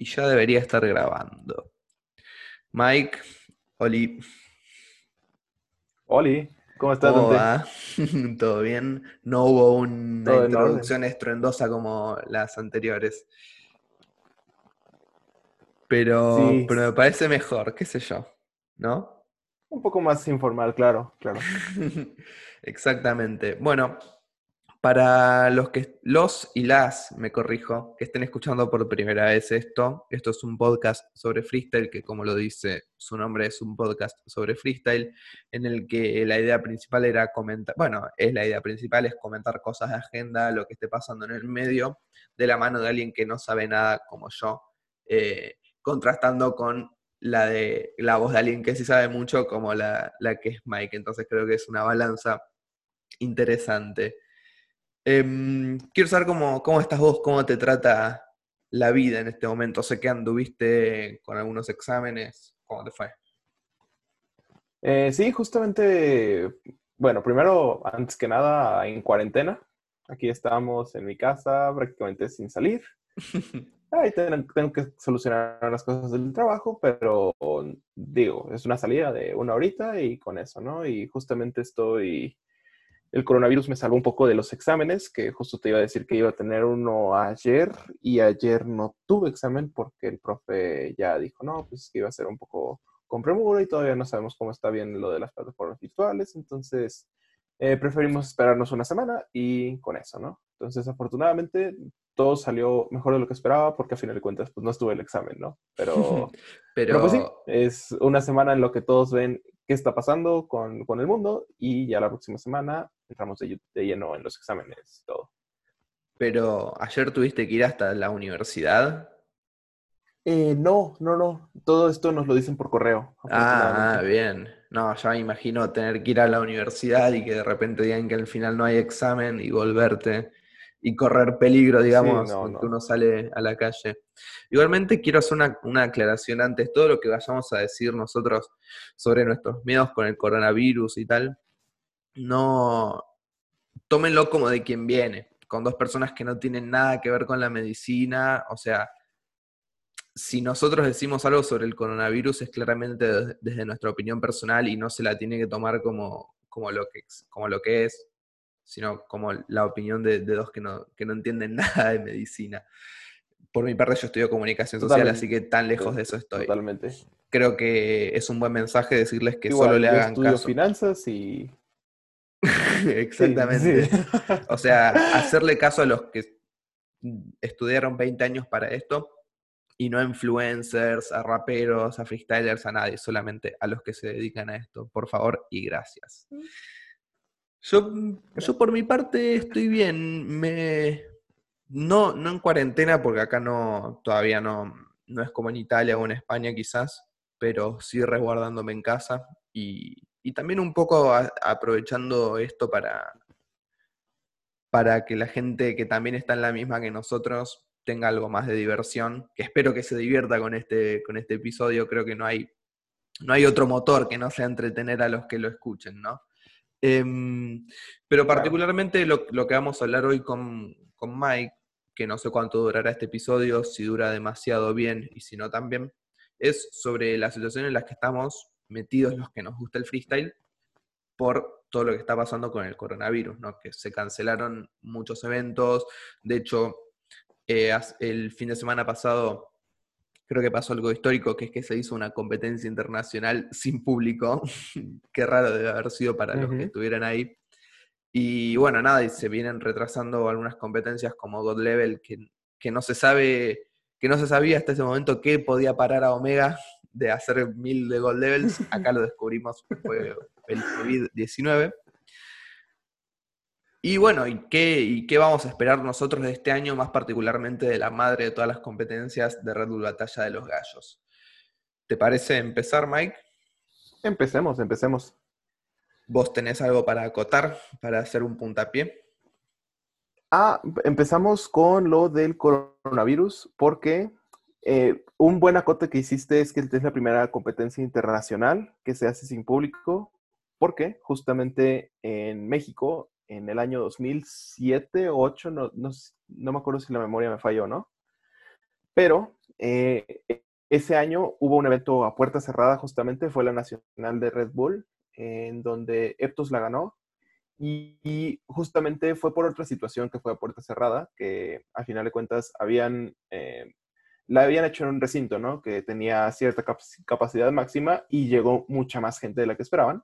y ya debería estar grabando. Mike, Oli. Oli, ¿cómo estás? ¿Cómo va? ¿Todo bien? No hubo una introducción estruendosa como las anteriores. Pero, pero me parece mejor, qué sé yo, ¿no? Un poco más informal, claro, claro. Exactamente. Bueno, para los que los y las, me corrijo, que estén escuchando por primera vez esto, esto es un podcast sobre freestyle, que como lo dice su nombre es un podcast sobre freestyle, en el que la idea principal era comentar, bueno, es la idea principal, es comentar cosas de agenda, lo que esté pasando en el medio, de la mano de alguien que no sabe nada como yo, eh, contrastando con la de la voz de alguien que sí sabe mucho como la, la que es Mike. Entonces creo que es una balanza interesante. Em, quiero saber cómo, cómo estás vos, cómo te trata la vida en este momento. Sé que anduviste con algunos exámenes. ¿Cómo te fue? Eh, sí, justamente, bueno, primero, antes que nada, en cuarentena. Aquí estamos en mi casa, prácticamente sin salir. Ahí tengo, que solucionar las cosas del trabajo, pero digo, es una salida de una horita y con eso, ¿no? Y justamente estoy el coronavirus me salvó un poco de los exámenes, que justo te iba a decir que iba a tener uno ayer y ayer no tuve examen porque el profe ya dijo, no, pues que iba a ser un poco con premura y todavía no sabemos cómo está bien lo de las plataformas virtuales, entonces eh, preferimos esperarnos una semana y con eso, ¿no? Entonces, afortunadamente, todo salió mejor de lo que esperaba porque a final de cuentas, pues no estuve el examen, ¿no? Pero, pero... pero pues sí, es una semana en lo que todos ven qué está pasando con, con, el mundo y ya la próxima semana entramos de, lleno en los exámenes y todo. Pero ayer tuviste que ir hasta la universidad. Eh, no, no, no. Todo esto nos lo dicen por correo. Ah, bien. No, ya me imagino tener que ir a la universidad y que de repente digan que al final no hay examen y volverte y correr peligro, digamos, cuando uno sale a la calle. Igualmente quiero hacer una, aclaración antes, todo lo que vayamos a decir nosotros sobre nuestros miedos con el coronavirus y tal, no tómenlo como de quien viene, con dos personas que no tienen nada que ver con la medicina, o sea, si nosotros decimos algo sobre el coronavirus es claramente desde nuestra opinión personal y no se la tiene que tomar como, como, lo, que, como lo que es sino como la opinión de, dos que no, que no, entienden nada de medicina. Por mi parte, yo estudio comunicación social, así que tan lejos de eso estoy. Totalmente. Creo que es un buen mensaje decirles que solo le hagan estudio finanzas y. Exactamente. O sea, hacerle caso a los que estudiaron 20 años para esto y no a influencers, a raperos, a freestylers, a nadie, solamente a los que se dedican a esto. Por favor y gracias. Yo, yo por mi parte estoy bien. Me, no, no en cuarentena, porque acá no, todavía no, no es como en Italia o en España quizás, pero sí resguardándome en casa y, y también un poco aprovechando esto para, para que la gente que también está en la misma que nosotros tenga algo más de diversión, que espero que se divierta con este, con este episodio, creo que no hay, no hay otro motor que no sea entretener a los que lo escuchen, ¿no? Em, pero particularmente lo, que vamos a hablar hoy con, Mike, que no sé cuánto durará este episodio, si dura demasiado bien y si no también, es sobre la situación en la que estamos metidos los que nos gusta el freestyle por todo lo que está pasando con el coronavirus, ¿no? que se cancelaron muchos eventos, de hecho, eh, el fin de semana pasado creo que pasó algo histórico, que es que se hizo una competencia internacional sin público. Qué raro debe haber sido para los que estuvieran ahí. Y bueno, nada, y se vienen retrasando algunas competencias como God Level, que, que, no se sabe, que no se sabía hasta ese momento qué podía parar a Omega de hacer mil de God Levels. Acá lo descubrimos, fue el COVID-19. Y bueno, ¿y qué, ¿y qué vamos a esperar nosotros de este año, más particularmente de la madre de todas las competencias de Red Bull Batalla de los Gallos? ¿Te parece empezar, Mike? Empecemos, empecemos. ¿Vos tenés algo para acotar, para hacer un puntapié? Ah, empezamos con lo del coronavirus, porque eh, un buen acote que hiciste es que es la primera competencia internacional que se hace sin público, porque justamente en México en el año 2007 o 2008, no, no, me acuerdo si la memoria me falló, ¿no? Pero eh, ese año hubo un evento a puerta cerrada, justamente, fue la Nacional de Red Bull, en donde Eptos la ganó. Y, justamente fue por otra situación que fue a puerta cerrada, que a final de cuentas habían, eh, la habían hecho en un recinto, ¿no? Que tenía cierta capacidad máxima y llegó mucha más gente de la que esperaban.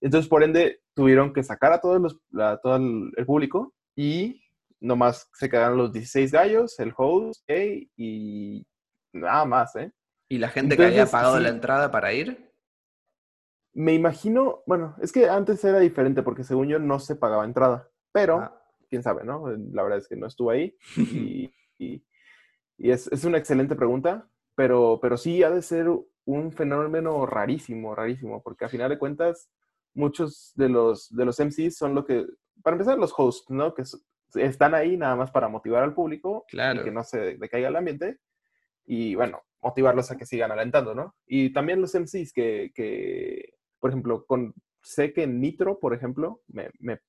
Entonces, por ende, tuvieron que sacar a todos los, todo el, público y nomás se quedaron los 16 gallos, el host y nada más, ¿eh? ¿Y la gente que había pagado la entrada para ir? Me imagino, bueno, es que antes era diferente porque según yo no se pagaba entrada, pero ah. quién sabe, ¿no? La verdad es que no estuve ahí y, es, es, una excelente pregunta, pero, pero sí ha de ser un fenómeno rarísimo, rarísimo, porque a final de cuentas muchos de los, de los MCs son lo que, para empezar, los hosts, ¿no? Que están ahí nada más para motivar al público claro. y que no se decaiga el ambiente y, bueno, motivarlos a que sigan alentando, ¿no? Y también los MCs que, que por ejemplo, con, sé que Nitro, por ejemplo, me, me,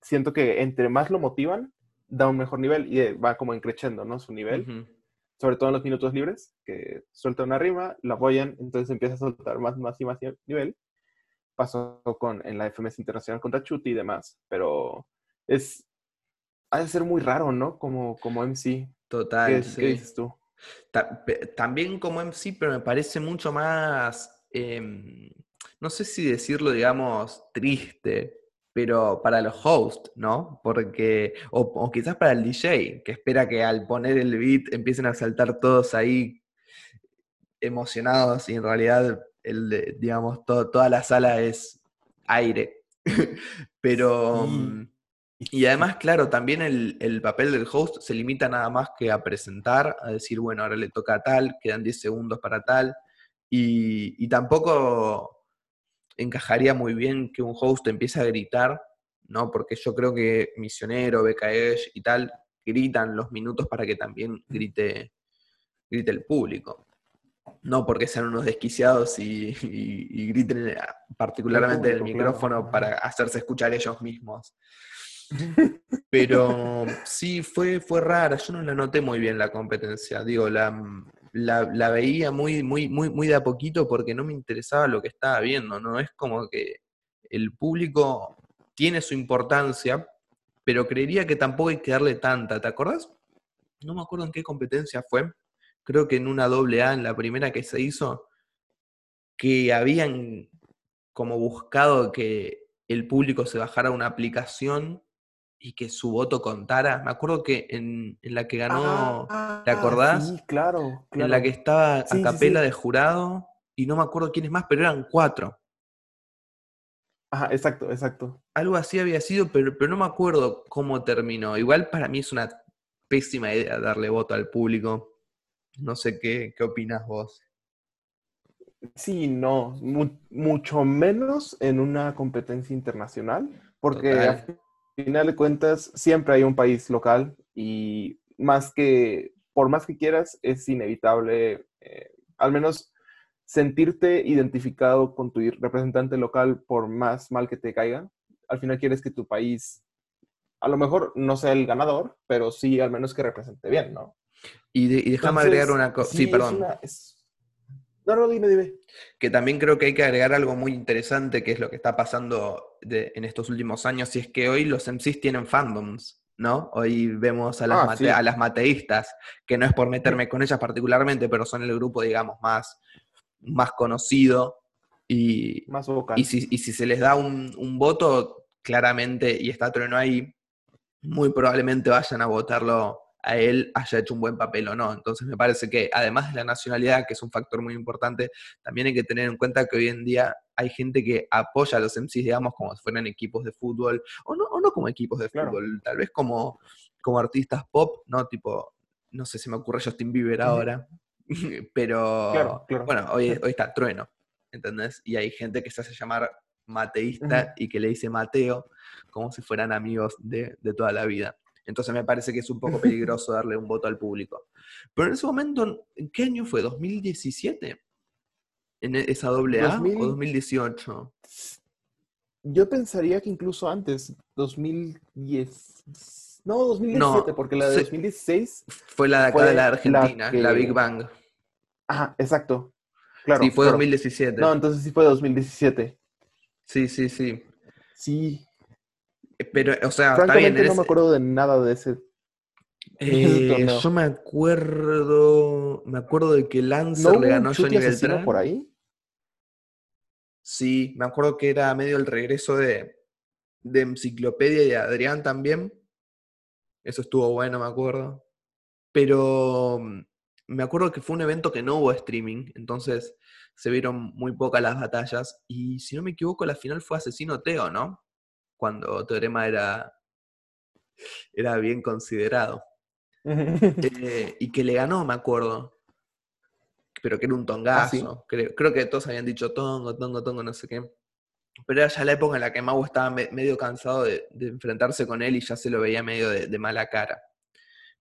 siento que entre más lo motivan, da un mejor nivel y va como encrechendo, ¿no? Su nivel. Sobre todo en los minutos libres, que suelta una rima, la apoyan, entonces empieza a soltar más, más y más nivel. Pasó con, en la FMS Internacional contra Chuti y demás, pero es, ha de ser muy raro, ¿no? Como, como MC. Total. ¿Qué, ¿qué dices tú? También como MC, pero me parece mucho más em, no sé si decirlo, digamos, triste, pero para los hosts, ¿no? Porque, o, quizás para el DJ, que espera que al poner el beat empiecen a saltar todos ahí emocionados y en realidad, el, digamos, toda la sala es aire. pero... Mm, y además, claro, también el, el, papel del host se limita nada más que a presentar, a decir, bueno, ahora le toca a tal, quedan 10 segundos para tal, y, y tampoco encajaría muy bien que un host empiece a gritar, ¿no? Porque yo creo que Misionero, BKEsh y tal gritan los minutos para que también grite, grite el público. No porque sean unos desquiciados y, griten particularmente en el micrófono para hacerse escuchar ellos mismos. Pero sí, fue, fue rara. Yo no la noté muy bien la competencia. Digo, la, la, veía muy, muy, muy, muy de a poquito porque no me interesaba lo que estaba viendo, ¿no? Es como que el público tiene su importancia, pero creería que tampoco hay que darle tanta. ¿Te acordás? No me acuerdo en qué competencia fue. Creo que en una doble A, en la primera que se hizo, que habían como buscado que el público se bajara una aplicación y que su voto contara. Me acuerdo que en, la que ganó, ¿te ah, acordás? Sí, claro, En la que estaba a capela de jurado, y no me acuerdo quiénes más, pero eran cuatro. Ajá, exacto, exacto. Algo así había sido, pero, pero no me acuerdo cómo terminó. Igual para mí es una pésima idea darle voto al público. No sé qué, qué opinas vos. Sí, no, mucho menos en una competencia internacional, porque final de cuentas, siempre hay un país local y más que, por más que quieras, es inevitable, eh, al menos sentirte identificado con tu representante local por más mal que te caiga. Al final quieres que tu país, a lo mejor no sea el ganador, pero sí al menos que represente bien, ¿no? Y, déjame agregar una cosa. Sí, perdón. No, no, dime, dime. Que también creo que hay que agregar algo muy interesante, que es lo que está pasando en estos últimos años, y es que hoy los MCs tienen fandoms, ¿no? Hoy vemos a las, ah, a las mateístas, que no es por meterme con ellas particularmente, pero son el grupo, digamos, más, más conocido. Y, más vocal. Y si, y si se les da un, un voto, claramente, y está Trueno ahí, muy probablemente vayan a votarlo a él haya hecho un buen papel o no. Entonces me parece que además de la nacionalidad, que es un factor muy importante, también hay que tener en cuenta que hoy en día hay gente que apoya a los MCs, digamos, como si fueran equipos de fútbol, o no, o no como equipos de fútbol, tal vez como, como artistas pop, ¿no? Tipo, no sé si me ocurre Justin Bieber ahora, pero bueno, hoy, hoy está Trueno, ¿entendés? Y hay gente que se hace llamar mateísta y que le dice Mateo, como si fueran amigos de, de toda la vida. Entonces me parece que es un poco peligroso darle un voto al público. Pero en ese momento, ¿en qué año fue? ¿2017? ¿En e, esa doble A o 2018? Yo pensaría que incluso antes, 2010. No, 2017, porque la de 2016 fue la de acá de la Argentina, la, Big Bang. Ajá, exacto. Claro, sí, fue 2017. No, entonces sí fue 2017. Sí, sí, sí. Sí. Pero, o sea, está bien. no me acuerdo de nada de ese. Eh, yo me acuerdo. Me acuerdo de que Lancer le ganó a Johnny Beltrán. por ahí? Sí, me acuerdo que era medio el regreso de, de Enciclopedia y de Adrián también. Eso estuvo bueno, me acuerdo. Pero mm, me acuerdo que fue un evento que no hubo streaming, entonces se vieron muy pocas las batallas. Y si no me equivoco, la final fue Asesino Teo, ¿no? Cuando Teorema era, era bien considerado. Eh, y que le ganó, me acuerdo. Pero que era un ah, tongazo. creo, creo, que todos habían dicho tongo, tongo, tongo, no sé qué. Pero era ya la época en la que Mau estaba medio cansado de, enfrentarse con él y ya se lo veía medio de, mala cara.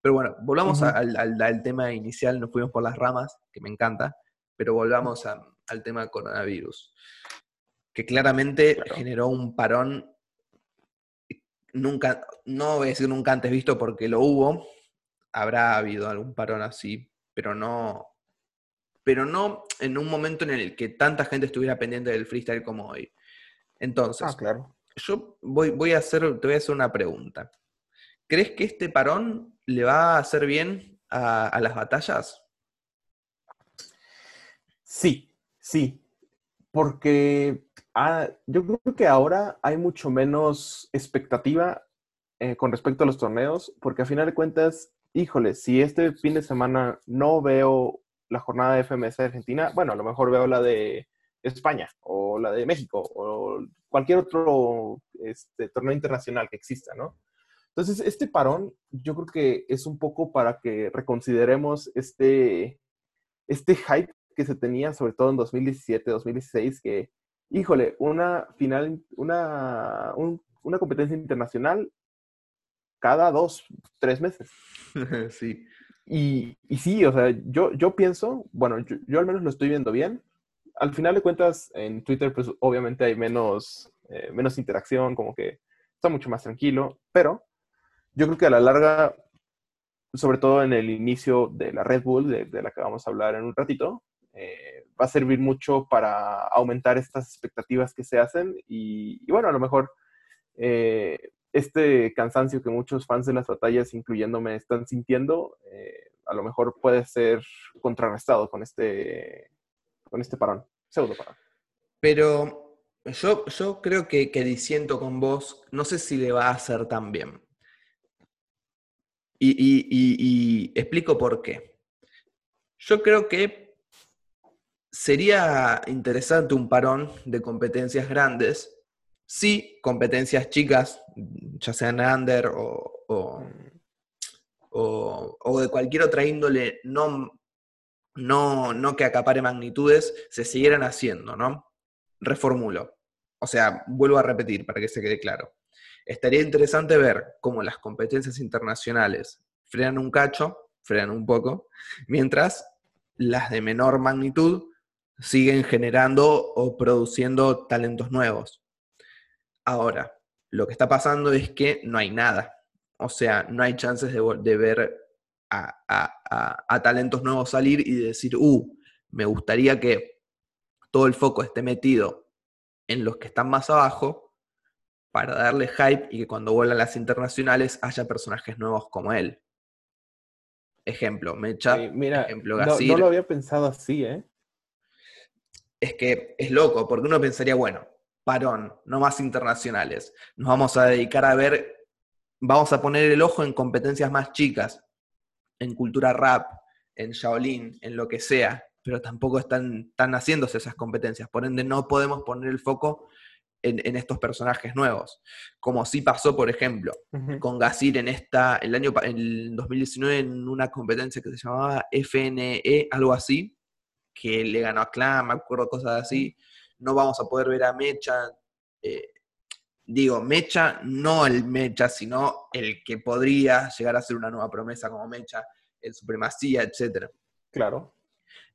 Pero bueno, volvamos al, tema inicial, nos fuimos por las ramas, que me encanta, pero volvamos al tema coronavirus, que claramente generó un parón nunca, no voy a decir nunca antes visto porque lo hubo, habrá habido algún parón así, pero no, pero no en un momento en el que tanta gente estuviera pendiente del freestyle como hoy. Entonces, ah, claro. yo voy, voy a hacer, te voy a hacer una pregunta. ¿Crees que este parón le va a hacer bien a, las batallas? Sí, sí. Porque ah, yo creo que ahora hay mucho menos expectativa eh, con respecto a los torneos, porque a final de cuentas, híjole, si este fin de semana no veo la jornada de FMS de Argentina, bueno, a lo mejor veo la de España o la de México o cualquier otro este, torneo internacional que exista, ¿no? Entonces, este parón yo creo que es un poco para que reconsideremos este, este hype que se tenía, sobre todo en 2017, 2016, que, híjole, una final, una, una competencia internacional cada dos, tres meses. sí. Y, y, sí, o sea, yo, yo pienso, bueno, yo, al menos lo estoy viendo bien, al final de cuentas, en Twitter, pues obviamente hay menos, eh, menos interacción, como que está mucho más tranquilo, pero yo creo que a la larga, sobre todo en el inicio de la Red Bull, de, la que vamos a hablar en un ratito, eh, va a servir mucho para aumentar estas expectativas que se hacen y, bueno, a lo mejor eh, este cansancio que muchos fans de las batallas, incluyéndome, están sintiendo, a lo mejor puede ser contrarrestado con este con este parón, pseudo parón. Pero yo, yo creo que, que disiento con vos, no sé si le va a hacer tan bien. Y, explico por qué. Yo creo que sería interesante un parón de competencias grandes si competencias chicas, ya sean under o, o, o, de cualquier otra índole, no no, no que acapare magnitudes, se siguieran haciendo, ¿no? Reformulo. O sea, vuelvo a repetir para que se quede claro. Estaría interesante ver cómo las competencias internacionales frenan un cacho, frenan un poco, mientras las de menor magnitud siguen generando o produciendo talentos nuevos. Ahora, lo que está pasando es que no hay nada. O sea, no hay chances de, de ver a, talentos nuevos salir y decir, uh, me gustaría que todo el foco esté metido en los que están más abajo para darle hype y que cuando vuelan las internacionales haya personajes nuevos como él. Ejemplo, Mecha, mira, ejemplo, no, no, lo había pensado así, ¿eh? Es que es loco, porque uno pensaría, bueno, parón, no más internacionales. Nos vamos a dedicar a ver, vamos a poner el ojo en competencias más chicas en cultura rap, en Shaolin, en lo que sea, pero tampoco están, haciéndose esas competencias. Por ende, no podemos poner el foco en, estos personajes nuevos. Como sí pasó, por ejemplo, con Gasir en esta, el año en 2019, en una competencia que se llamaba FNE, algo así, que le ganó a Clan, me acuerdo cosas así. No vamos a poder ver a Mecha. Eh, digo, Mecha, no el Mecha, sino el que podría llegar a ser una nueva promesa como Mecha, el Supremacía, etc. Claro.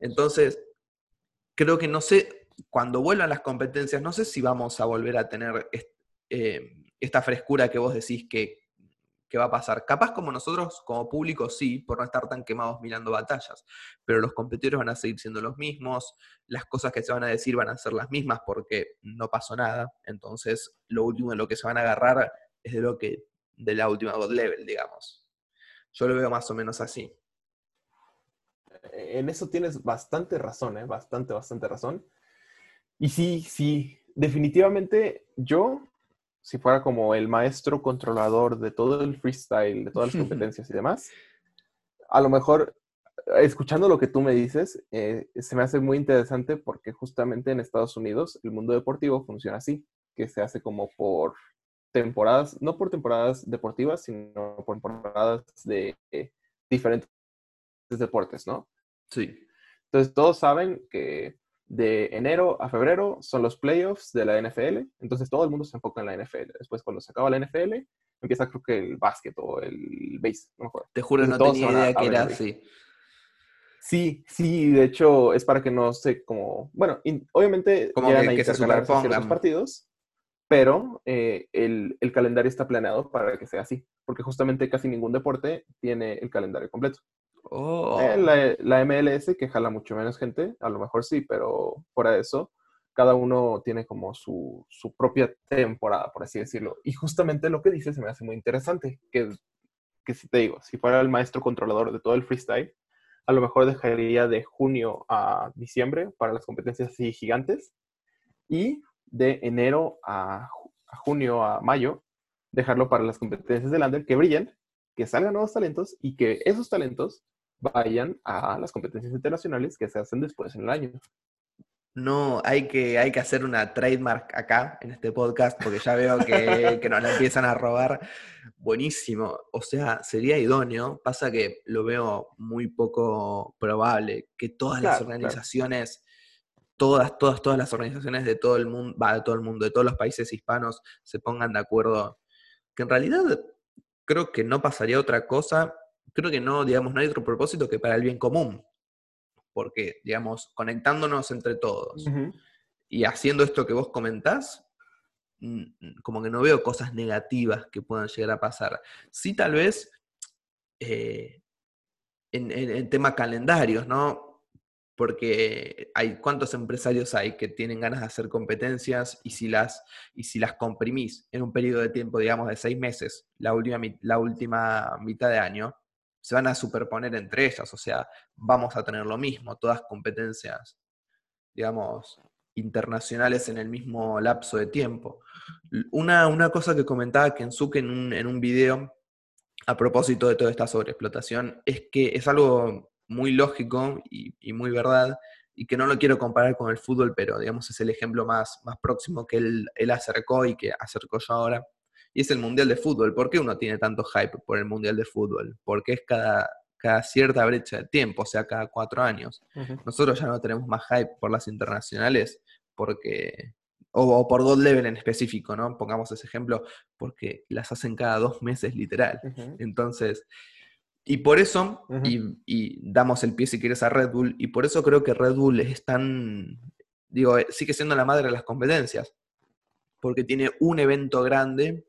Entonces, creo que no sé, cuando vuelvan las competencias, no sé si vamos a volver a tener eh, esta frescura que vos decís que, qué va a pasar. Capaz como nosotros, como público, sí, por no estar tan quemados mirando batallas, pero los competidores van a seguir siendo los mismos, las cosas que se van a decir van a ser las mismas porque no pasó nada, entonces lo último de lo que se van a agarrar es de lo que, de la última God Level, digamos. Yo lo veo más o menos así. En eso tienes bastante razón, ¿eh? Bastante, bastante razón. Y sí, sí, definitivamente yo si fuera como el maestro controlador de todo el freestyle, de todas las competencias y demás, a lo mejor, escuchando lo que tú me dices, eh, se me hace muy interesante porque justamente en Estados Unidos el mundo deportivo funciona así, que se hace como por temporadas, no por temporadas deportivas, sino por temporadas de diferentes deportes, ¿no? Sí. Entonces todos saben que de enero a febrero son los playoffs de la NFL, entonces todo el mundo se enfoca en la NFL. Después cuando se acaba la NFL, empieza creo que el básquet o el base, no me acuerdo. Te juro, no tenía idea que era así. Sí, sí, de hecho es para que no se como, bueno, obviamente como que, se superpongan los partidos, pero eh, el, el, calendario está planeado para que sea así, porque justamente casi ningún deporte tiene el calendario completo. Oh. Eh, la, MLS, que jala mucho menos gente, a lo mejor sí, pero fuera de eso, cada uno tiene como su, propia temporada, por así decirlo. Y justamente lo que dice se me hace muy interesante, que, que si te digo, si fuera el maestro controlador de todo el freestyle, a lo mejor dejaría de junio a diciembre para las competencias así gigantes y de enero a, a junio a mayo dejarlo para las competencias de Lander que brillen que salgan nuevos talentos y que esos talentos vayan a las competencias internacionales que se hacen después en el año. No, hay que, hay que hacer una trademark acá en este podcast porque ya veo que, que nos la empiezan a robar. Buenísimo. O sea, sería idóneo. Pasa que lo veo muy poco probable que todas las organizaciones, todas, todas, todas las organizaciones de todo el mundo, va, de todo el mundo, de todos los países hispanos, se pongan de acuerdo. Que en realidad creo que no pasaría otra cosa, creo que no, digamos, no hay otro propósito que para el bien común, porque, digamos, conectándonos entre todos y haciendo esto que vos comentás, como que no veo cosas negativas que puedan llegar a pasar. Sí, tal vez eh, en, en, tema calendarios, ¿no? porque hay cuántos empresarios hay que tienen ganas de hacer competencias y si las, y si las comprimís en un periodo de tiempo, digamos, de seis meses, la última, la última mitad de año, se van a superponer entre ellas, o sea, vamos a tener lo mismo, todas competencias, digamos, internacionales en el mismo lapso de tiempo. Una, una cosa que comentaba Kensuke en un, en un video a propósito de toda esta sobreexplotación es que es algo muy lógico y, muy verdad, y que no lo quiero comparar con el fútbol, pero digamos es el ejemplo más, más próximo que él, él acercó y que acercó yo ahora, y es el Mundial de Fútbol. ¿Por qué uno tiene tanto hype por el Mundial de Fútbol? Porque es cada, cada cierta brecha de tiempo, o sea, cada cuatro años. Nosotros ya no tenemos más hype por las internacionales, porque o, por God Level en específico, ¿no? Pongamos ese ejemplo, porque las hacen cada dos meses literal. Entonces, y por eso, y, damos el pie si quieres a Red Bull, y por eso creo que Red Bull es tan, digo, eh, sigue siendo la madre de las competencias, porque tiene un evento grande,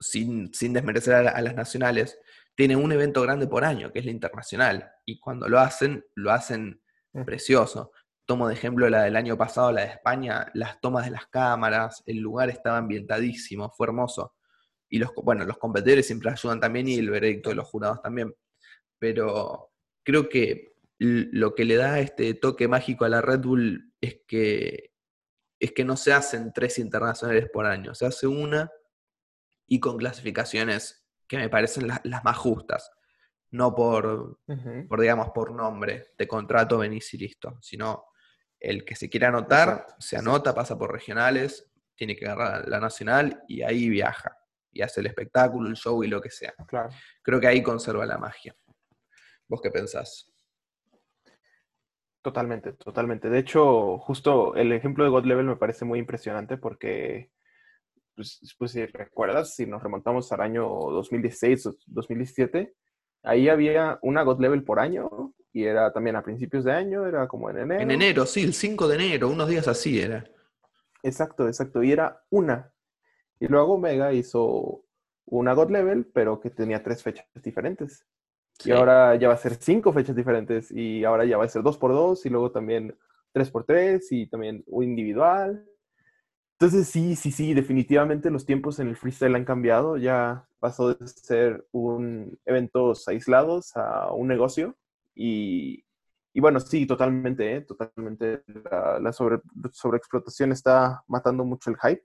sin, desmerecer a, las nacionales, tiene un evento grande por año, que es la internacional, y cuando lo hacen, lo hacen precioso. Tomo de ejemplo la del año pasado, la de España, las tomas de las cámaras, el lugar estaba ambientadísimo, fue hermoso y los, bueno, los competidores siempre ayudan también y el veredicto de los jurados también. Pero creo que lo que le da este toque mágico a la Red Bull es que, es que no se hacen tres internacionales por año, se hace una y con clasificaciones que me parecen las más justas. No por, por, digamos, por nombre, de contrato, venís y listo, sino el que se quiera anotar, se anota, pasa por regionales, tiene que agarrar la nacional y ahí viaja y hace el espectáculo, el show y lo que sea. Claro. Creo que ahí conserva la magia. ¿Vos qué pensás? Totalmente, totalmente. De hecho, justo el ejemplo de God Level me parece muy impresionante porque, pues, pues si recuerdas, si nos remontamos al año 2016 o 2017, ahí había una God Level por año y era también a principios de año, era como en enero. En enero, sí, el 5 de enero, unos días así era. Exacto, exacto. Y era una y luego Omega hizo una God Level, pero que tenía tres fechas diferentes. Sí. Y ahora ya va a ser cinco fechas diferentes y ahora ya va a ser dos por dos y luego también tres por tres y también un individual. Entonces sí, sí, sí, definitivamente los tiempos en el freestyle han cambiado. Ya pasó de ser un eventos aislados a un negocio y, y bueno, sí, totalmente, ¿eh? totalmente. La, la sobre, sobreexplotación está matando mucho el hype.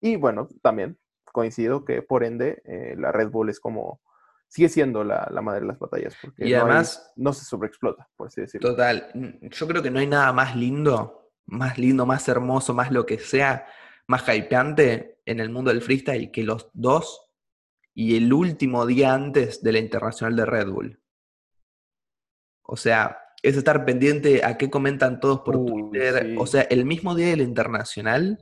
Y bueno, también coincido que por ende eh, la Red Bull es como, sigue siendo la, la madre de las batallas. Porque Y no hay- además- no se sobreexplota, por así decirlo. Total, yo creo que no hay nada más lindo, más lindo, más hermoso, más lo que sea, más hypeante en el mundo del freestyle que los dos y el último día antes de la Internacional de Red Bull. O sea, es estar pendiente a qué comentan todos por Twitter. sí. O sea, el mismo día de la Internacional,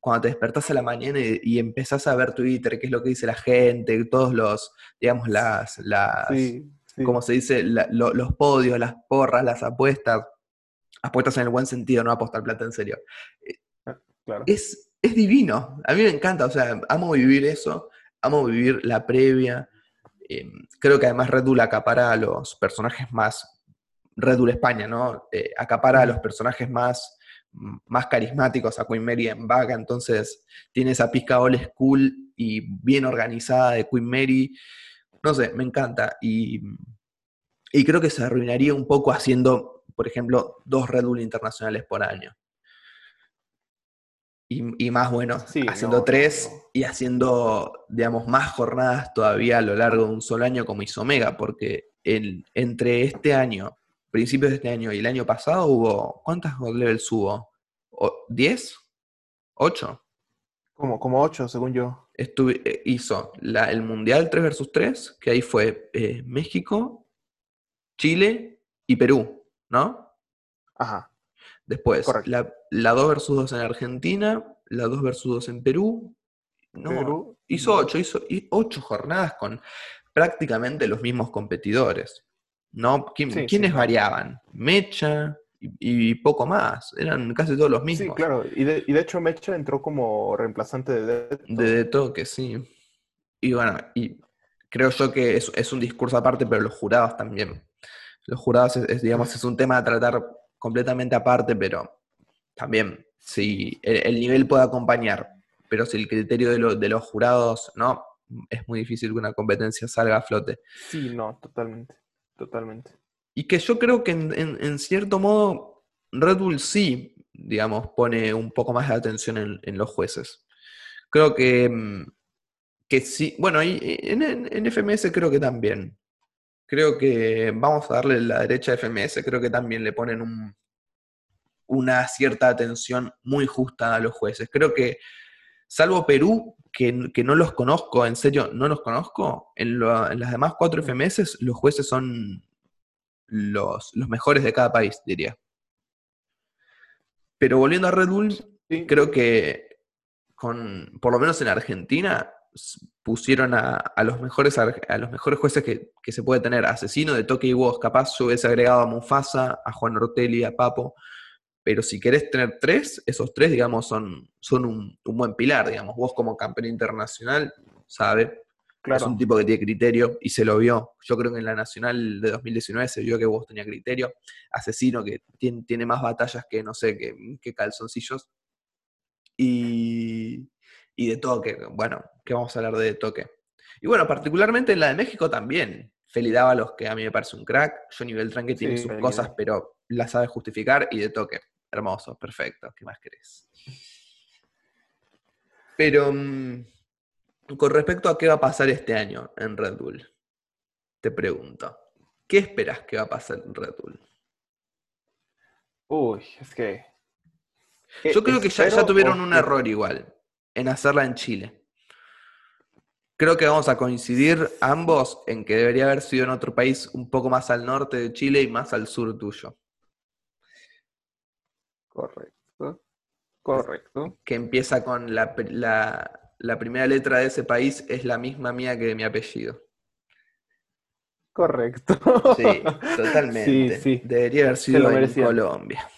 cuando te despertás a la mañana y, y empezás a ver Twitter, qué es lo que dice la gente, todos los, digamos, las, las, Sí, sí. como se dice, la- lo- los podios, las porras, las apuestas, apuestas en el buen sentido, no apostar plata en serio. Claro. Es, es divino, a mí me encanta, o sea, amo vivir eso, amo vivir la previa. eh, creo que además Red Bull acapara a los personajes más, Red Bull España, ¿no? Eh, acapara a los personajes más, más carismáticos, a Queen Mary en vaca, entonces tiene esa pizca old school y bien organizada de Queen Mary. No sé, me encanta. Y, y creo que se arruinaría un poco haciendo, por ejemplo, dos Red Bull internacionales por año. Y, y más, bueno, Sí, haciendo no, tres no. y haciendo, digamos, más jornadas todavía a lo largo de un solo año como hizo Omega, porque el- entre este año, principios de este año y el año pasado hubo, ¿cuántas God Levels hubo? O- ¿Diez? ¿Ocho? Como, como ocho, según yo. estuve- eh, hizo la- el Mundial 3 versus 3, que ahí fue eh, México, Chile y Perú, ¿no? Ajá. Después, Correcto. la, la 2 versus 2 en Argentina, la 2 versus 2 en Perú. No, Perú, hizo no. 8, hizo y- ocho jornadas con prácticamente los mismos competidores. ¿No? ¿Quién- Sí, sí, ¿Quiénes variaban? Mecha y, y poco más. Eran casi todos los Sí, mismos. claro. Y de, y de hecho Mecha entró como reemplazante de Deto. De, de toque, sí. Y bueno, y creo yo que es, es un discurso aparte, pero los jurados también. Los jurados, es, es, digamos, es un tema a tratar completamente aparte, pero también, si el, el nivel puede acompañar, pero si el criterio de, lo- de los jurados no, es muy difícil que una competencia salga a flote. Sí, no, totalmente. Totalmente. Y que yo creo que en, en- en cierto modo Red Bull sí, digamos, pone un poco más de atención en, en los jueces. Creo que, mm, que sí, bueno, y en- en FMS creo que también. Creo que vamos a darle la derecha a FMS, creo que también le ponen un- una cierta atención muy justa a los jueces. Creo que, salvo Perú, que, que no los conozco, en serio, no los conozco, en, lo- en las demás cuatro FMS los jueces son los, los mejores de cada país, diría. Pero volviendo a Red Bull, Sí, creo que con, por lo menos en Argentina, pusieron a, a los mejores a los mejores jueces que, que se puede tener. Asesino de Toque y Vos, capaz yo hubiese agregado a Mufasa, a Juan Ortelli, a Papo. Pero si querés tener tres, esos tres, digamos, son, son un, un buen pilar, digamos. Vos como campeón internacional, sabe, es claro. un tipo que tiene criterio y se lo vio. Yo creo que en la Nacional de 2019 se vio que vos tenía criterio. Asesino que tiene, tiene más batallas que, no sé, que, que calzoncillos. Y, y de toque, bueno, que vamos a hablar de toque. Y bueno, particularmente en la de México también. Feli Dávalos, que a mí me parece un crack. Johnny Beltrán, que tiene sus cosas, pero las sabe justificar. Y de toque, hermoso, perfecto. ¿Qué más querés? Pero mm, con respecto a qué va a pasar este año en Red Bull, te pregunto, ¿qué esperas que va a pasar en Red Bull? Uy, es que. Yo creo que ya, ya tuvieron un error igual en hacerla en Chile. Creo que vamos a coincidir ambos en que debería haber sido en otro país un poco más al norte de Chile y más al sur tuyo. Correcto. Correcto. Que empieza con la, la- la primera letra de ese país es la misma mía que de mi apellido. Correcto. Sí, totalmente. Sí, sí. Debería haber sido en. Colombia.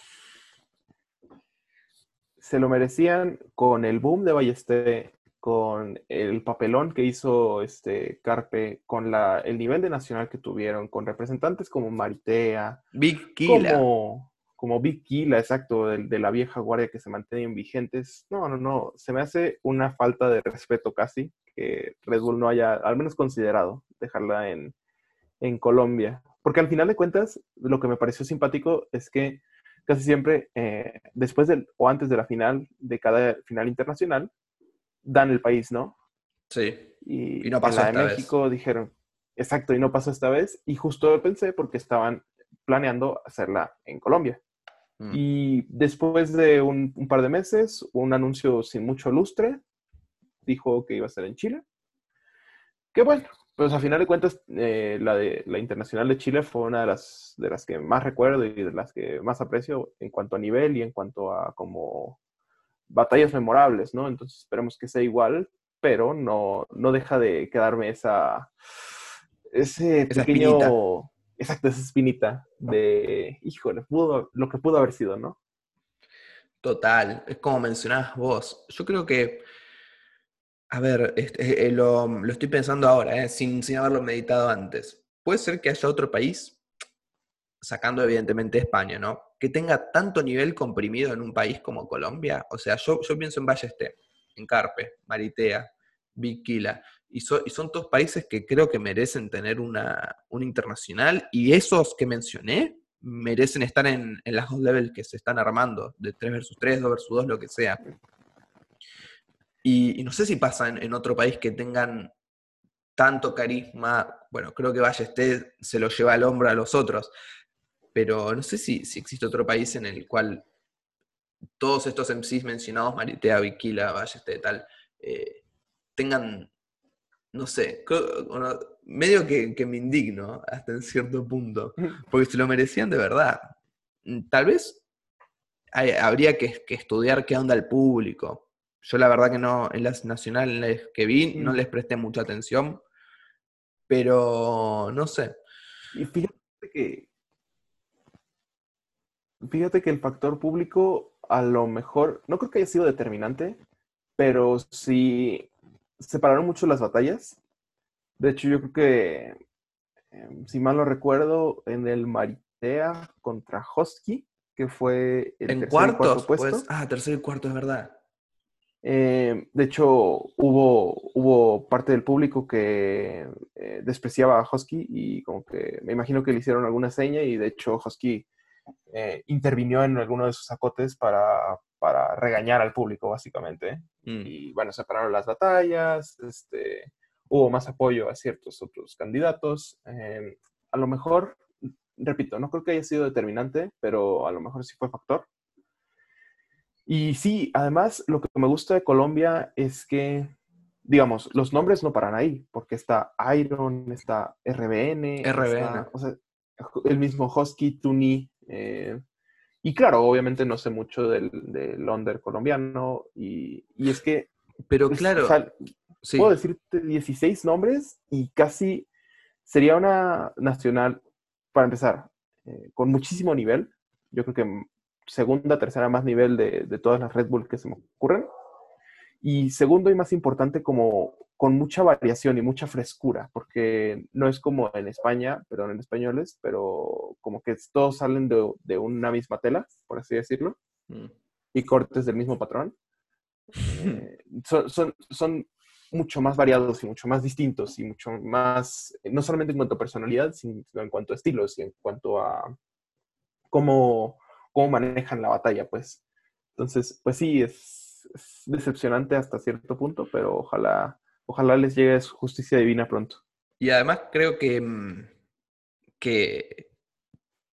Se lo merecían con el boom de Ballester, con el papelón que hizo este Carpe, con la, el nivel de nacional que tuvieron, con representantes como Maritea, Big Kila. como, como Big Kila, exacto, de, de la vieja guardia que se mantienen vigentes. No, no, no, se me hace una falta de respeto casi que Red Bull no haya al menos considerado dejarla en, en Colombia. Porque al final de cuentas, lo que me pareció simpático es que casi siempre, eh, después del, o antes de la final, de cada final internacional, dan el país, ¿no? Sí. Y, Y no pasó en la esta de vez. México dijeron, exacto, y no pasó esta vez. Y justo pensé porque estaban planeando hacerla en Colombia. Mm. Y después de un, un par de meses, un anuncio sin mucho lustre, dijo que iba a ser en Chile. Que bueno, pues a final de cuentas, eh, la, de, la Internacional de Chile fue una de las, de las que más recuerdo y de las que más aprecio en cuanto a nivel y en cuanto a como batallas memorables, ¿no? Entonces esperemos que sea igual, pero no, no deja de quedarme esa, ese Esa pequeño, espinita. exacto, esa espinita de, híjole, pudo, lo que pudo haber sido, ¿no? Total, es como mencionabas vos. Yo creo que, a ver, este, eh, lo, lo estoy pensando ahora, eh, sin, haberlo meditado antes. Puede ser que haya otro país, sacando evidentemente España, ¿no? Que tenga tanto nivel comprimido en un país como Colombia. O sea, yo, yo pienso en Ballester, en Carpe, Maritea, Viquila, y, so- y son todos países que creo que merecen tener una, una internacional, y esos que mencioné merecen estar en, en las dos levels que se están armando, de 3 versus 3, 2 versus 2, lo que sea. Y, y no sé si pasa en, en otro país que tengan tanto carisma, bueno, creo que Ballester se lo lleva al hombro a los otros, pero no sé si, si existe otro país en el cual todos estos MCs mencionados, Maritea, Viquila, Ballester, tal, eh, tengan, no sé, creo- bueno, medio que, que me indigno hasta en cierto punto, porque se lo merecían de verdad. Mm, Tal vez hay- habría que, que estudiar qué onda el público. Yo la verdad que no, en las nacionales que vi, no Mm. les presté mucha atención, pero no sé. Y fíjate que, fíjate que el factor público a lo mejor, no creo que haya sido determinante, pero sí separaron mucho las batallas. De hecho, yo creo que, em, si mal no recuerdo, en el Maritea contra Hosky, que fue el En tercer y cuartos, cuarto puesto. pues, ah, tercer y cuarto es verdad. Eh, de hecho, hubo, hubo parte del público que eh, despreciaba a Husky y como que me imagino que le hicieron alguna seña y de hecho Husky eh, intervinió en alguno de sus acotes para, para regañar al público, básicamente. Mm. Y bueno, separaron las batallas, este, hubo más apoyo a ciertos otros candidatos. Eh, a lo mejor, repito, no creo que haya sido determinante, pero a lo mejor sí fue factor. Y sí, además, lo que me gusta de Colombia es que, digamos, los nombres no paran ahí, porque está Iron, está RBN, RBN. está, o sea, el mismo Husky, Tuni. eh, y claro, obviamente no sé mucho del, del under colombiano, y, y es que, Pero claro, o sea, sí. puedo decirte 16 nombres y casi sería una nacional, para empezar, eh, con muchísimo nivel. Yo creo que segunda, tercera más nivel de, de todas las Red Bull que se me ocurren. Y segundo y más importante, como con mucha variación y mucha frescura, porque no es como en España, perdón, en españoles, pero como que todos salen de, de una misma tela, por así decirlo, Mm. y cortes del mismo patrón. Eh, son, son, son mucho más variados y mucho más distintos y mucho más, eh, no solamente en cuanto a personalidad, sino en cuanto a estilos y en cuanto a cómo, cómo manejan la batalla, pues. Entonces, pues sí, es, es decepcionante hasta cierto punto, pero ojalá, ojalá les llegue su justicia divina pronto. Y además creo que, mm, que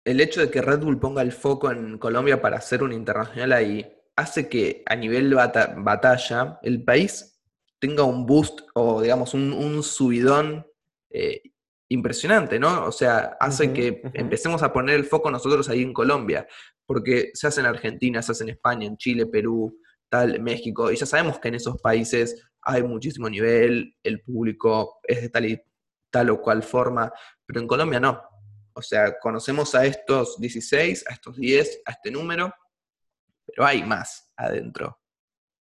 el hecho de que Red Bull ponga el foco en Colombia para hacer un internacional ahí hace que a nivel bata- batalla el país tenga un boost o digamos un, un subidón eh, impresionante, ¿no? O sea, hace que empecemos a poner el foco nosotros ahí en Colombia, porque se hace en Argentina, se hace en España, en Chile, Perú, tal, México, y ya sabemos que en esos países hay muchísimo nivel, el público es de tal y tal o cual forma, pero en Colombia no. O sea, conocemos a estos 16, a estos 10, a este número, pero hay más adentro.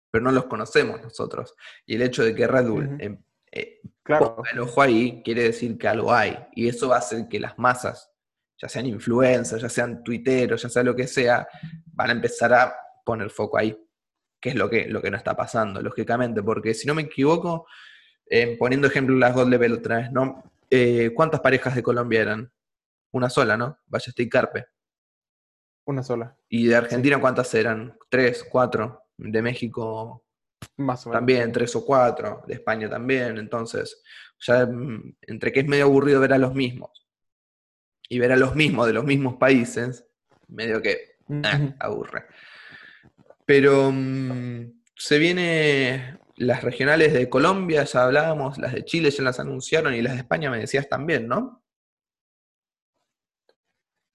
pero no los conocemos nosotros. Y el hecho de que Red Bull em, eh, Claro. ponga el ojo ahí quiere decir que algo hay. Y eso va a hacer que las masas, ya sean influencers, ya sean tuiteros, ya sea lo que sea, van a empezar a poner foco ahí. Que es lo que, lo que no está pasando, lógicamente. Porque si no me equivoco, eh, poniendo ejemplo las God Level otra vez, ¿no? Eh, ¿Cuántas parejas de Colombia eran? Una sola, ¿no? Ballester y Carpe. Una sola, ¿Y de Argentina cuántas eran? ¿Tres? ¿Cuatro? ¿De México más o menos. también? ¿Tres o cuatro? ¿De España también? Entonces, ya mm, entre que es medio aburrido ver a los mismos y ver a los mismos de los mismos países, medio que ah, aburre. Pero mm, se viene las regionales de Colombia, ya hablábamos, las de Chile ya las anunciaron y las de España me decías también, ¿no?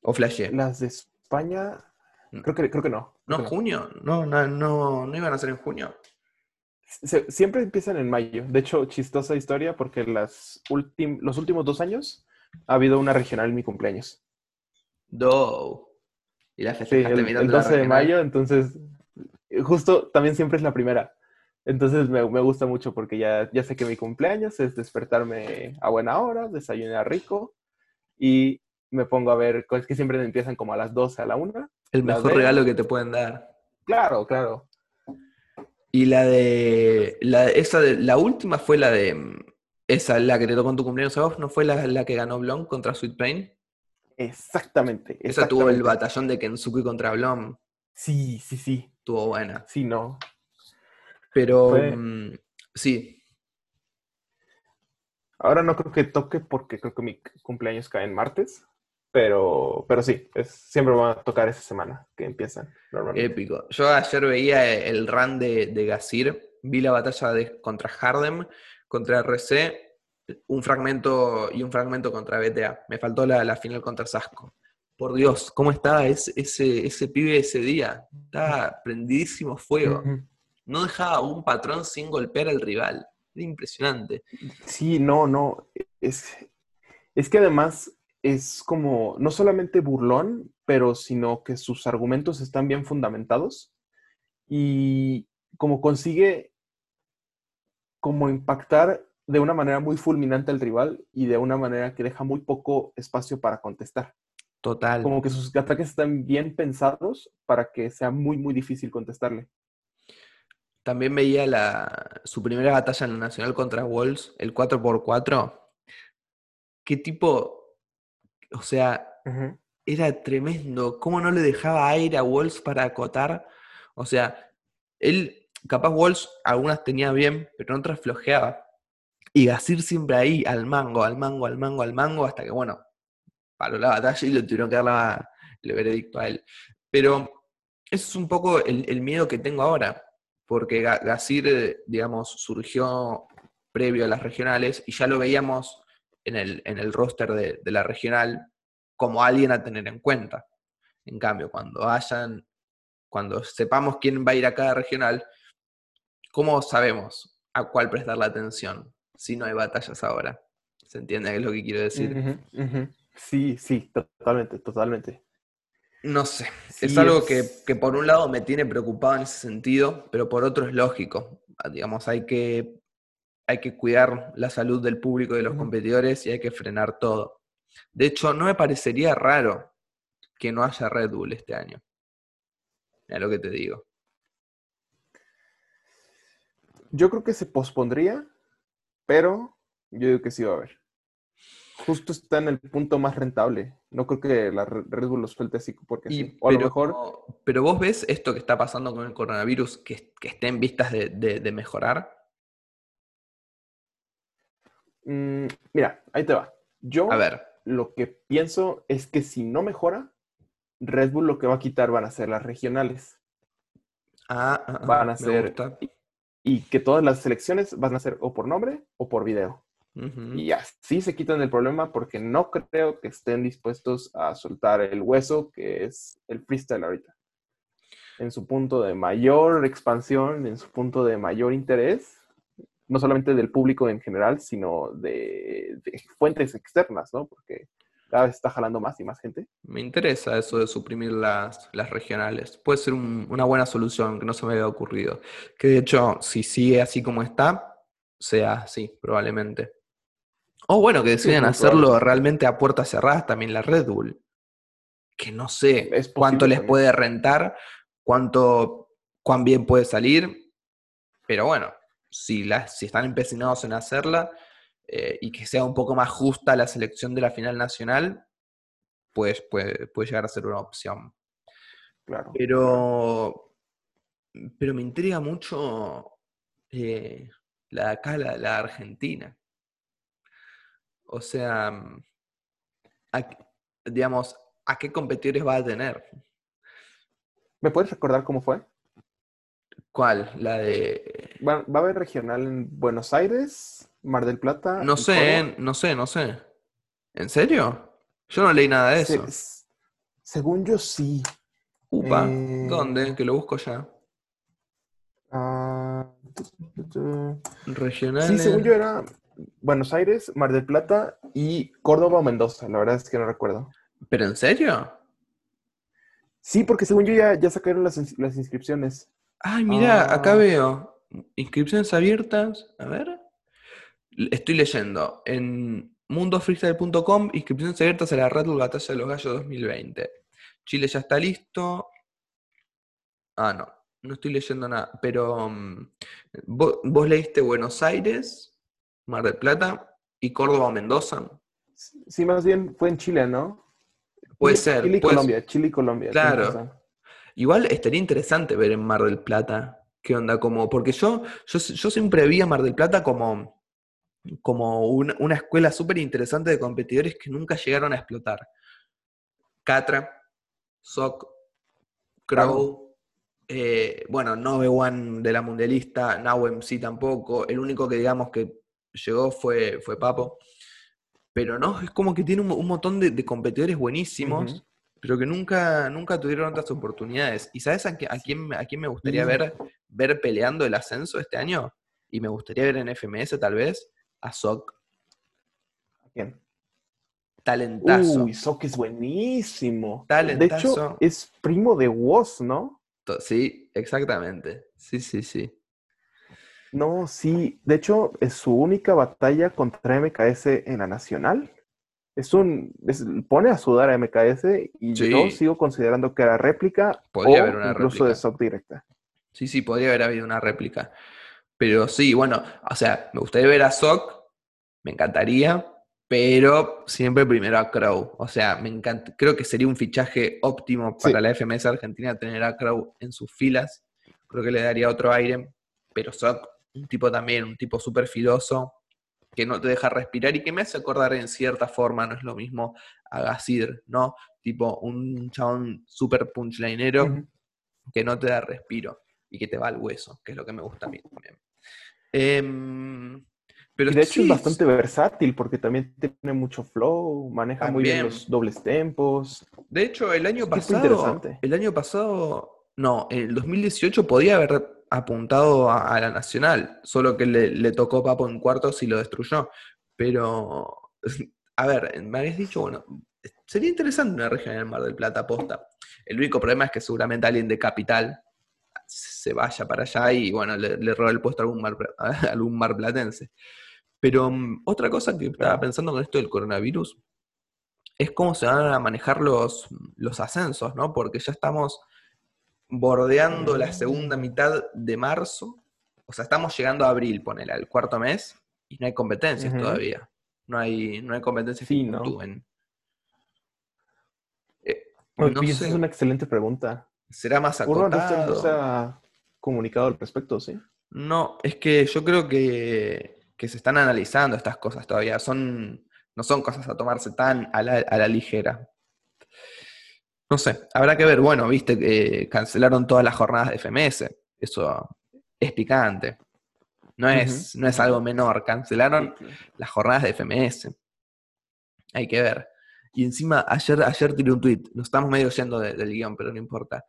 ¿O flashé? Las de España, No. creo que, creo que no. ¿No, creo junio? No, no, no, no iban a ser en junio. Se- siempre empiezan en mayo. De hecho, chistosa historia porque las ultim- los últimos dos años ha habido una regional en mi cumpleaños. Do. Y la Sí, festejaste el, el mirando la 12 de mayo, entonces, justo también siempre es la primera. Entonces me, me gusta mucho porque ya, ya sé que mi cumpleaños es despertarme a buena hora, desayunar rico y me pongo a ver, es que siempre empiezan como a las 12, a la 1. El mejor regalo que te pueden dar. Claro, claro. Y la de. La, esa de, la última fue la de. Esa, la que te tocó en tu cumpleaños vos, ¿no fue la, la que ganó Blom contra Sweet Pain? Exactamente. Esa tuvo el batallón de Kensuke contra Blom. Sí, sí, sí. Estuvo buena. Sí, no. Pero. Fue- mm, sí. Ahora no creo que toque porque creo que mi cumpleaños cae en martes, pero, pero sí, es, siempre van a tocar esa semana que empiezan normalmente. Épico. Yo ayer veía el run de, de Gazir, vi la batalla de, contra Hardem, contra RC, un fragmento y un fragmento contra BTA. Me faltó la, la final contra Sasco. Por Dios, ¿cómo estaba ese, ese, ese pibe ese día? Estaba prendidísimo fuego. No dejaba un patrón sin golpear al rival. Era impresionante. Sí, no, no. Es, es que además es como, no solamente burlón, pero sino que sus argumentos están bien fundamentados y como consigue como impactar de una manera muy fulminante al rival y de una manera que deja muy poco espacio para contestar. Total. Como que sus ataques están bien pensados para que sea muy, muy difícil contestarle. También veía la, su primera batalla en la Nacional contra Wolves, el 4x4. ¿Qué tipo? O sea, era tremendo. ¿Cómo no le dejaba aire a Wolves para acotar? O sea, él, capaz Wolves algunas tenía bien, pero en otras flojeaba. Y Gasir siempre ahí, al mango, al mango, al mango, al mango, hasta que, bueno, paró la batalla y le tuvieron que dar la- el veredicto a él. Pero eso es un poco el, miedo que tengo ahora, porque Ga- Gasir, eh, digamos, surgió previo a las regionales y ya lo veíamos en el, en el roster de, de la regional como alguien a tener en cuenta. En cambio, cuando hayan, cuando sepamos quién va a ir a cada regional, ¿cómo sabemos a cuál prestar la atención si no hay batallas ahora? ¿Se entiende qué es lo que quiero decir? Sí, sí, totalmente, totalmente. No sé, es algo que, es- que por un lado me tiene preocupado en ese sentido, pero por otro es lógico. Ah, Digamos, hay que, hay que cuidar la salud del público y de los competidores y hay que frenar todo. De hecho, no me parecería raro que no haya Red Bull este año. Mira lo que te digo. Yo creo que se pospondría, pero yo digo que sí va a haber. Justo está en el punto más rentable. No creo que la Re- Red Bull los suelte así porque Y- sí. O a lo pero, mejor, pero vos ves esto que está pasando con el coronavirus que, que esté en vistas de, de- de mejorar. mm, mira, ahí te va. Yo A ver, lo que pienso es que si no mejora, Red Bull lo que va a quitar van a ser las regionales. ah, ah, ah, Van a ser- gusta. Y que todas las selecciones van a ser o por nombre o por video. Ujú. Y así se quitan el problema porque no creo que estén dispuestos a soltar el hueso que es el freestyle ahorita. En su punto de mayor expansión, en su punto de mayor interés, no solamente del público en general, sino de, de fuentes externas, ¿no? Porque cada vez está jalando más y más gente. Me interesa eso de suprimir las, las regionales. Puede ser un- una buena solución que no se me había ocurrido. Que de hecho, si sigue así como está, sea así, probablemente. O bueno, que decidan hacerlo probable. realmente a puertas cerradas también la Red Bull. Que no sé Es cuánto les también. puede rentar, cuánto, cuán bien puede salir. Pero bueno, si, las, si están empecinados en hacerla eh, y que sea un poco más justa la selección de la final nacional, pues puede, puede llegar a ser una opción. Claro. Pero, pero me intriga mucho eh, la de acá, la, la Argentina. O sea, mm, a- digamos, ¿a qué competidores va a tener? ¿Me puedes recordar cómo fue? ¿Cuál? La de... Va, va a haber regional en Buenos Aires, Mar del Plata. No sé, no sé, no sé. ¿En serio? Yo no leí nada de Se- eso. según yo sí. Upa, eh, ¿dónde? Que lo busco ya. Ah. Regionales. sí, según yo era Buenos Aires, Mar del Plata y Córdoba o Mendoza. La verdad es que no recuerdo. ¿Pero en serio? Sí, porque según yo ya, ya sacaron las, ins- las inscripciones. Ay, mira, acá Ah. veo. Inscripciones abiertas. A ver. Estoy leyendo. En mundofreestyle.com, inscripciones abiertas a la Red Bull Batalla de los Gallos 2020. Chile ya está listo. Ah, no. No estoy leyendo nada. Pero mm, vos, vos leíste Buenos Aires, Mar del Plata y Córdoba Mendoza. Sí, más bien fue en Chile, ¿no? Puede ser. Chile y Colombia, Chile y Colombia. Claro. Igual estaría interesante ver en Mar del Plata qué onda, como, porque yo, yo, yo siempre vi a Mar del Plata como, como una, una escuela súper interesante de competidores que nunca llegaron a explotar. Catra, Soc, Crow, eh, bueno, Nove One de la Mundialista, Now MC tampoco, el único que digamos que llegó fue, fue Papo. Pero no, es como que tiene un, un montón de, de competidores buenísimos pero que nunca, nunca tuvieron otras oportunidades. ¿Y sabes a, qui- a quién, a quién me gustaría ver, ver peleando el ascenso este año? Y me gustaría ver en FMS tal vez a Sok. Bien. Talentazo. Uy, Sok es buenísimo. Talentazo. De hecho, es primo de Woz, ¿no? Sí, exactamente. Sí, sí, sí. No, sí. De hecho, es su única batalla contra MKS en la nacional. Es un. es- pone a sudar a MKS y Sí. yo sigo considerando que era réplica Podría o haber una incluso de. Sok directa. Sí, sí, podría haber habido una réplica. Pero sí, bueno, o sea, me gustaría ver a Sok, me encantaría, pero siempre primero a Crow. O sea, me encanta, creo que sería un fichaje óptimo para Sí. la FMS Argentina tener a Crow en sus filas. Creo que le daría otro aire, pero Sok, un tipo también, un tipo súper filoso, que no te deja respirar y que me hace acordar en cierta forma, no es lo mismo a Gasir, ¿no? Tipo un chabón súper punchlinero que no te da respiro y que te va al hueso, que es lo que me gusta a mí también. Em, pero Y de hecho sí, es bastante versátil porque también tiene mucho flow, maneja muy bien los dobles tempos. De hecho, el año Es pasado, interesante. el año pasado, no, en el 2018 podía haber apuntado a, a la Nacional, solo que le, le tocó Papo en cuartos y lo destruyó. Pero, a ver, me habías dicho, bueno, sería interesante una región en el Mar del Plata posta. El único problema es que seguramente alguien de capital se vaya para allá y, bueno, le, le roba el puesto a algún, mar, a algún marplatense. Pero mm, otra cosa que estaba pensando con esto del coronavirus es cómo se van a manejar los, los ascensos, ¿no? Porque ya estamos bordeando la segunda mitad de marzo, o sea, estamos llegando a abril, ponele, al cuarto mes, y no hay competencias todavía. No hay, no hay competencias Sí, que ¿no? Eh, no sé, es una excelente pregunta. Será más Rooster no acotado. se ha comunicado al respecto, ¿sí? No, es que yo creo que, que se están analizando estas cosas todavía. Son, no son cosas a tomarse tan a la, a la ligera. No sé, habrá que ver. Bueno, viste que cancelaron todas las jornadas de FMS. Eso es picante. No es, no es algo menor. Cancelaron las jornadas de FMS. Hay que ver. Y encima, ayer, ayer tiré un tweet. Nos estamos medio yendo de- del guion, pero no importa.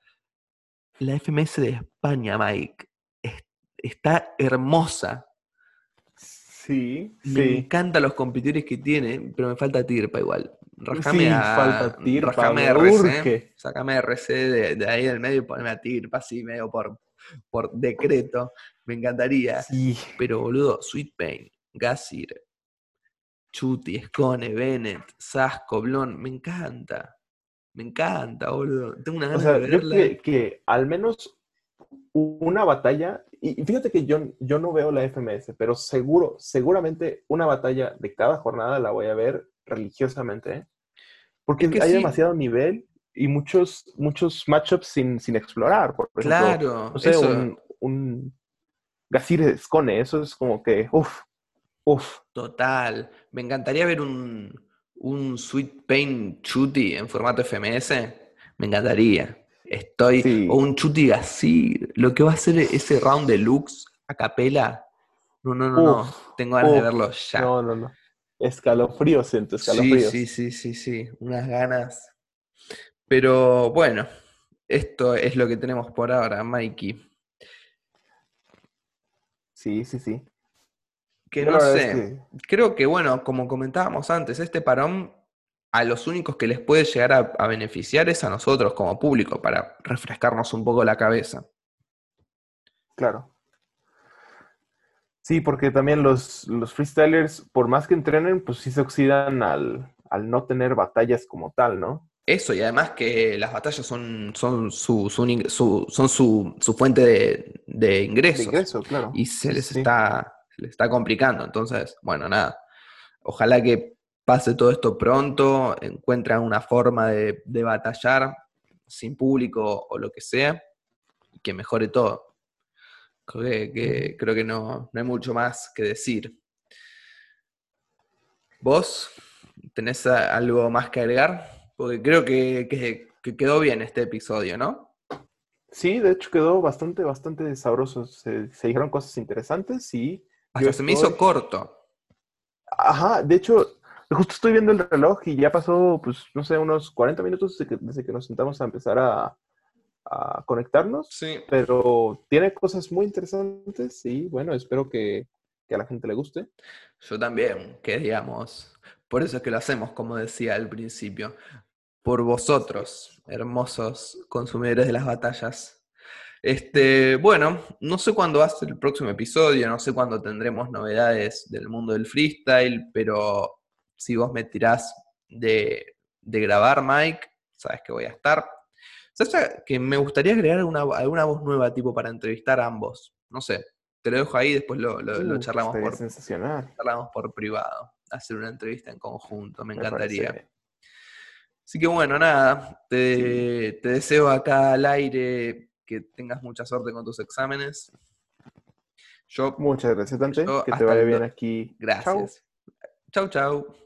La FMS de España, Mike, es- está hermosa. Sí, Me sí. encantan los competidores que tiene, pero me falta Tirpa igual. rajame Sí, a. falta Tirpa, rajame me RC. Sacame RC de, de ahí del medio y poneme a Tirpa así, medio por, por decreto. Me encantaría. Sí. Pero boludo, Sweet Pain, Gassir, Chuti, Scone, Bennett, Sasco, Blon, me encanta. Me encanta, boludo. Tengo una O ganas sea, de yo verla. que, que al menos una batalla, y fíjate que yo, yo no veo la FMS, pero seguro, seguramente una batalla de cada jornada la voy a ver religiosamente, ¿eh? Porque Es que hay sí. demasiado nivel y muchos, muchos matchups sin, sin explorar. Por ejemplo, Claro, no sé, eso. un, un Gazir Scone, eso es como que, uff, uff. Total. Me encantaría ver un, un Sweet Pain Chuti en formato FMS. Me encantaría. Estoy. Sí. O un Chuti Gasir. Lo que va a ser ese round deluxe a capela. No, no, no, no. Tengo ganas de verlo ya. No, no, no. Escalofríos, siento, sí, escalofríos. sí, sí, sí, sí. Unas ganas. Pero bueno, esto es lo que tenemos por ahora, Mikey. Sí, sí, sí. Que no sé. Creo que, bueno, como comentábamos antes, este parón a los únicos que les puede llegar a, a beneficiar es a nosotros como público, para refrescarnos un poco la cabeza. Claro. Sí, porque también los, los freestylers, por más que entrenen, pues sí se oxidan al, al no tener batallas como tal, ¿no? Eso, y además que las batallas son, son, su, su son su, su fuente de, de De ingresos. ingreso, claro. Y se les sí. está, les está complicando. Entonces, bueno, nada. Ojalá que pase todo esto pronto, encuentren una forma de, de batallar sin público o lo que sea, y que mejore todo. Creo que, creo que no, no hay mucho más que decir. ¿Vos tenés algo más que agregar? Porque creo que, que- que quedó bien este episodio, ¿no? Sí, de hecho quedó bastante, bastante sabroso. Se, se dijeron cosas interesantes y Hasta se me hizo corto. Ajá, de hecho, justo estoy viendo el reloj y ya pasó, pues, no sé, unos 40 minutos desde que, desde que nos sentamos a empezar a, a conectarnos. Sí. Pero tiene cosas muy interesantes y bueno, espero que, que a la gente le guste. Yo también, que digamos. Por eso es que lo hacemos, como decía al principio. Por vosotros, hermosos consumidores de las batallas. Este, bueno, no sé cuándo va a ser el próximo episodio, no sé cuándo tendremos novedades del mundo del freestyle, pero si vos me tirás de, de grabar, Mike, sabes que voy a estar. ¿Sabes que me gustaría agregar alguna, alguna voz nueva, tipo, para entrevistar a ambos? No sé, te lo dejo ahí, después lo, lo- lo Uh, charlamos por, sensacional. charlamos por privado, hacer una entrevista en conjunto, me me encantaría. Así que bueno, nada, te, te deseo acá al aire que tengas mucha suerte con tus exámenes. Yo, Muchas gracias, Dante. Yo que te vaya bien aquí. Gracias. Chau, chau.